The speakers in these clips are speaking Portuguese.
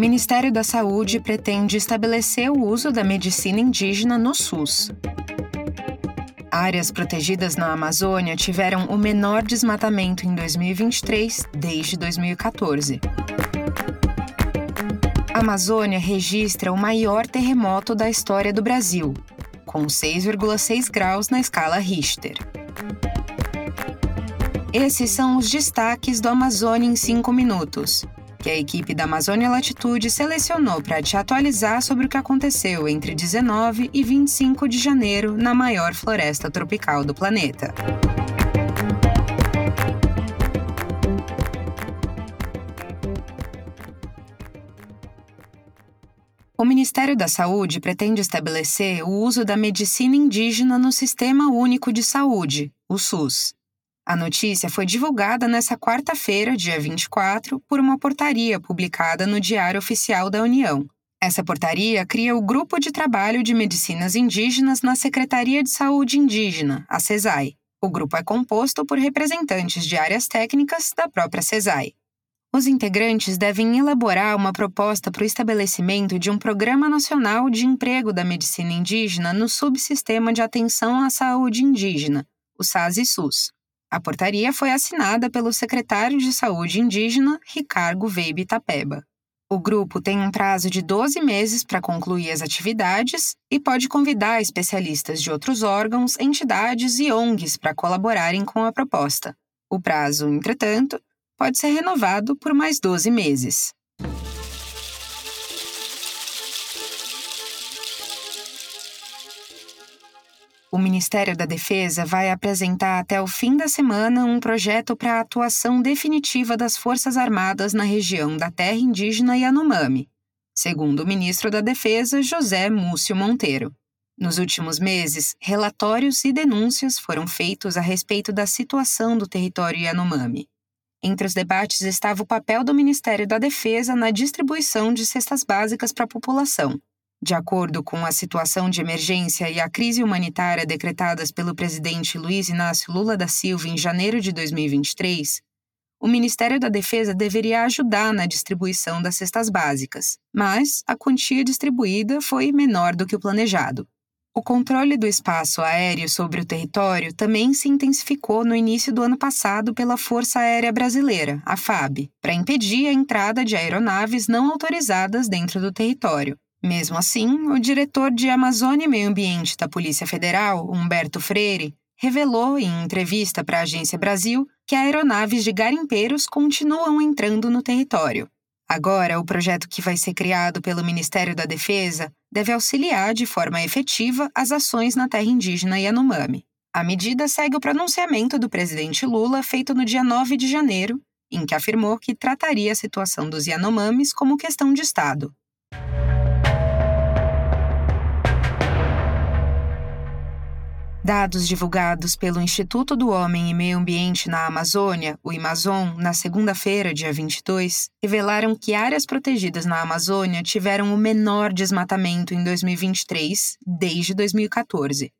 Ministério da Saúde pretende estabelecer o uso da medicina indígena no SUS. Áreas protegidas na Amazônia tiveram o menor desmatamento em 2023 desde 2014. A Amazônia registra o maior terremoto da história do Brasil, com 6,6 graus na escala Richter. Esses são os destaques do Amazônia em 5 minutos, que a equipe da Amazônia Latitude selecionou para te atualizar sobre o que aconteceu entre 19 e 25 de janeiro na maior floresta tropical do planeta. O Ministério da Saúde pretende estabelecer o uso da medicina indígena no Sistema Único de Saúde, o SUS. A notícia foi divulgada nesta quarta-feira, dia 24, por uma portaria publicada no Diário Oficial da União. Essa portaria cria o Grupo de Trabalho de Medicinas Indígenas na Secretaria de Saúde Indígena, a CESAI. O grupo é composto por representantes de áreas técnicas da própria CESAI. Os integrantes devem elaborar uma proposta para o estabelecimento de um Programa Nacional de Emprego da Medicina Indígena no Subsistema de Atenção à Saúde Indígena, o SASI-SUS. A portaria foi assinada pelo secretário de Saúde indígena, Ricardo Veibe Tapeba. O grupo tem um prazo de 12 meses para concluir as atividades e pode convidar especialistas de outros órgãos, entidades e ONGs para colaborarem com a proposta. O prazo, entretanto, pode ser renovado por mais 12 meses. O Ministério da Defesa vai apresentar até o fim da semana um projeto para a atuação definitiva das Forças Armadas na região da terra indígena Yanomami, segundo o ministro da Defesa, José Múcio Monteiro. Nos últimos meses, relatórios e denúncias foram feitos a respeito da situação do território Yanomami. Entre os debates estava o papel do Ministério da Defesa na distribuição de cestas básicas para a população de acordo com a situação de emergência e a crise humanitária decretadas pelo presidente Luiz Inácio Lula da Silva em janeiro de 2023, o Ministério da Defesa deveria ajudar na distribuição das cestas básicas, mas a quantia distribuída foi menor do que o planejado. O controle do espaço aéreo sobre o território também se intensificou no início do ano passado pela Força Aérea Brasileira, a FAB, para impedir a entrada de aeronaves não autorizadas dentro do território, mesmo assim, o diretor de Amazônia e Meio Ambiente da Polícia Federal, Humberto Freire, revelou em entrevista para a Agência Brasil que aeronaves de garimpeiros continuam entrando no território. Agora, o projeto que vai ser criado pelo Ministério da Defesa deve auxiliar de forma efetiva as ações na terra indígena Yanomami. A medida segue o pronunciamento do presidente Lula feito no dia 9 de janeiro, em que afirmou que trataria a situação dos Yanomamis como questão de Estado. Dados divulgados pelo Instituto do Homem e Meio Ambiente na Amazônia, o Amazon, na segunda-feira, dia 22, revelaram que áreas protegidas na Amazônia tiveram o menor desmatamento em 2023 desde 2014.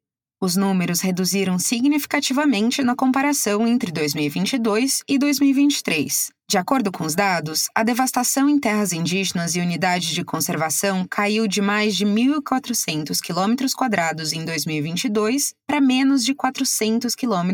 Os números reduziram significativamente na comparação entre 2022 e 2023. De acordo com os dados, a devastação em terras indígenas e unidades de conservação caiu de mais de 1.400 km em 2022 para menos de 400 km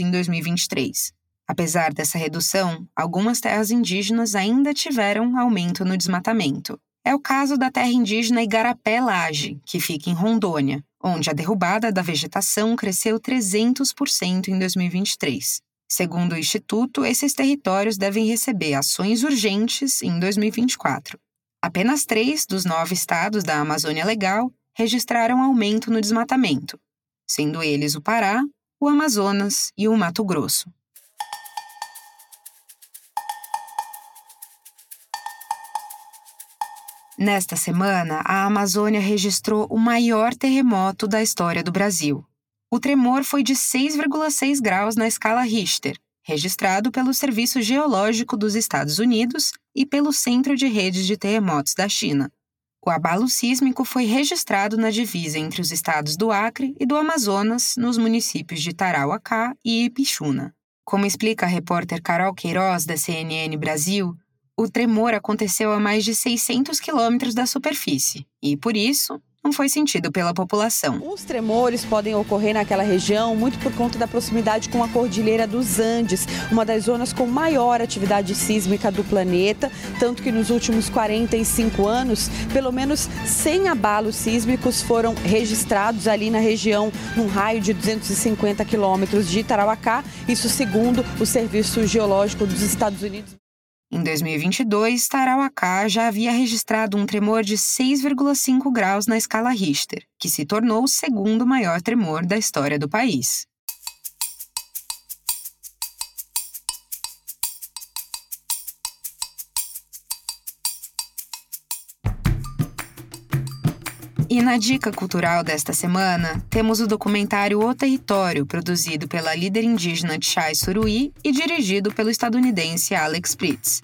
em 2023. Apesar dessa redução, algumas terras indígenas ainda tiveram aumento no desmatamento. É o caso da terra indígena Igarapé Laje, que fica em Rondônia, onde a derrubada da vegetação cresceu 300% em 2023. Segundo o Instituto, esses territórios devem receber ações urgentes em 2024. Apenas três dos nove estados da Amazônia Legal registraram aumento no desmatamento, sendo eles o Pará, o Amazonas e o Mato Grosso. Nesta semana, a Amazônia registrou o maior terremoto da história do Brasil. O tremor foi de 6,6 graus na escala Richter, registrado pelo Serviço Geológico dos Estados Unidos e pelo Centro de Redes de Terremotos da China. O abalo sísmico foi registrado na divisa entre os estados do Acre e do Amazonas, nos municípios de Tarauacá e Ipixuna. Como explica a repórter Carol Queiroz, da CNN Brasil, O tremor aconteceu a mais de 600 quilômetros da superfície e, por isso, não foi sentido pela população. Os tremores podem ocorrer naquela região muito por conta da proximidade com a Cordilheira dos Andes, uma das zonas com maior atividade sísmica do planeta, tanto que nos últimos 45 anos, pelo menos 100 abalos sísmicos foram registrados ali na região, num raio de 250 quilômetros de Tarauacá, isso segundo o Serviço Geológico dos Estados Unidos. Em 2022, Tarauacá já havia registrado um tremor de 6,5 graus na escala Richter, que se tornou o segundo maior tremor da história do país. E na dica cultural desta semana, temos o documentário O Território, produzido pela líder indígena Chai Suruí e dirigido pelo estadunidense Alex Pritz.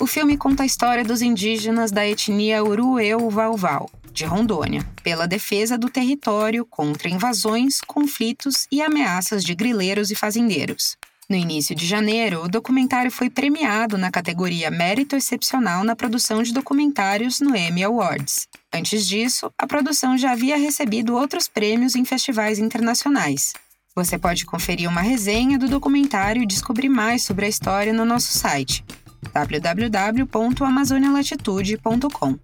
O filme conta a história dos indígenas da etnia Urueu-Valval, de Rondônia, pela defesa do território contra invasões, conflitos e ameaças de grileiros e fazendeiros. No início de janeiro, o documentário foi premiado na categoria Mérito Excepcional na produção de documentários no Emmy Awards. Antes disso, a produção já havia recebido outros prêmios em festivais internacionais. Você pode conferir uma resenha do documentário e descobrir mais sobre a história no nosso site www.amazonialatitude.com.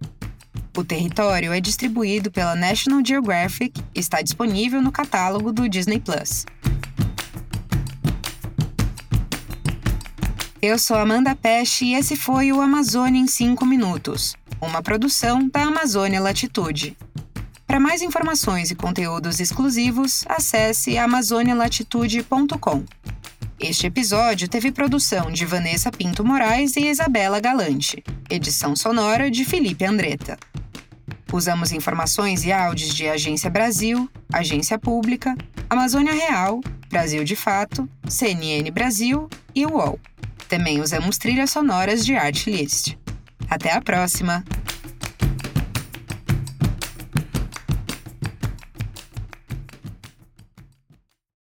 O território é distribuído pela National Geographic e está disponível no catálogo do Disney Plus. Eu sou Amanda Peste e esse foi o Amazônia em 5 Minutos, uma produção da Amazônia Latitude. Para mais informações e conteúdos exclusivos, acesse amazonialatitude.com. Este episódio teve produção de Vanessa Pinto Moraes e Isabela Galante, edição sonora de Felipe Andretta. Usamos informações e áudios de Agência Brasil, Agência Pública, Amazônia Real, Brasil de Fato, CNN Brasil e UOL. Também usamos trilhas sonoras de Artlist. Até a próxima!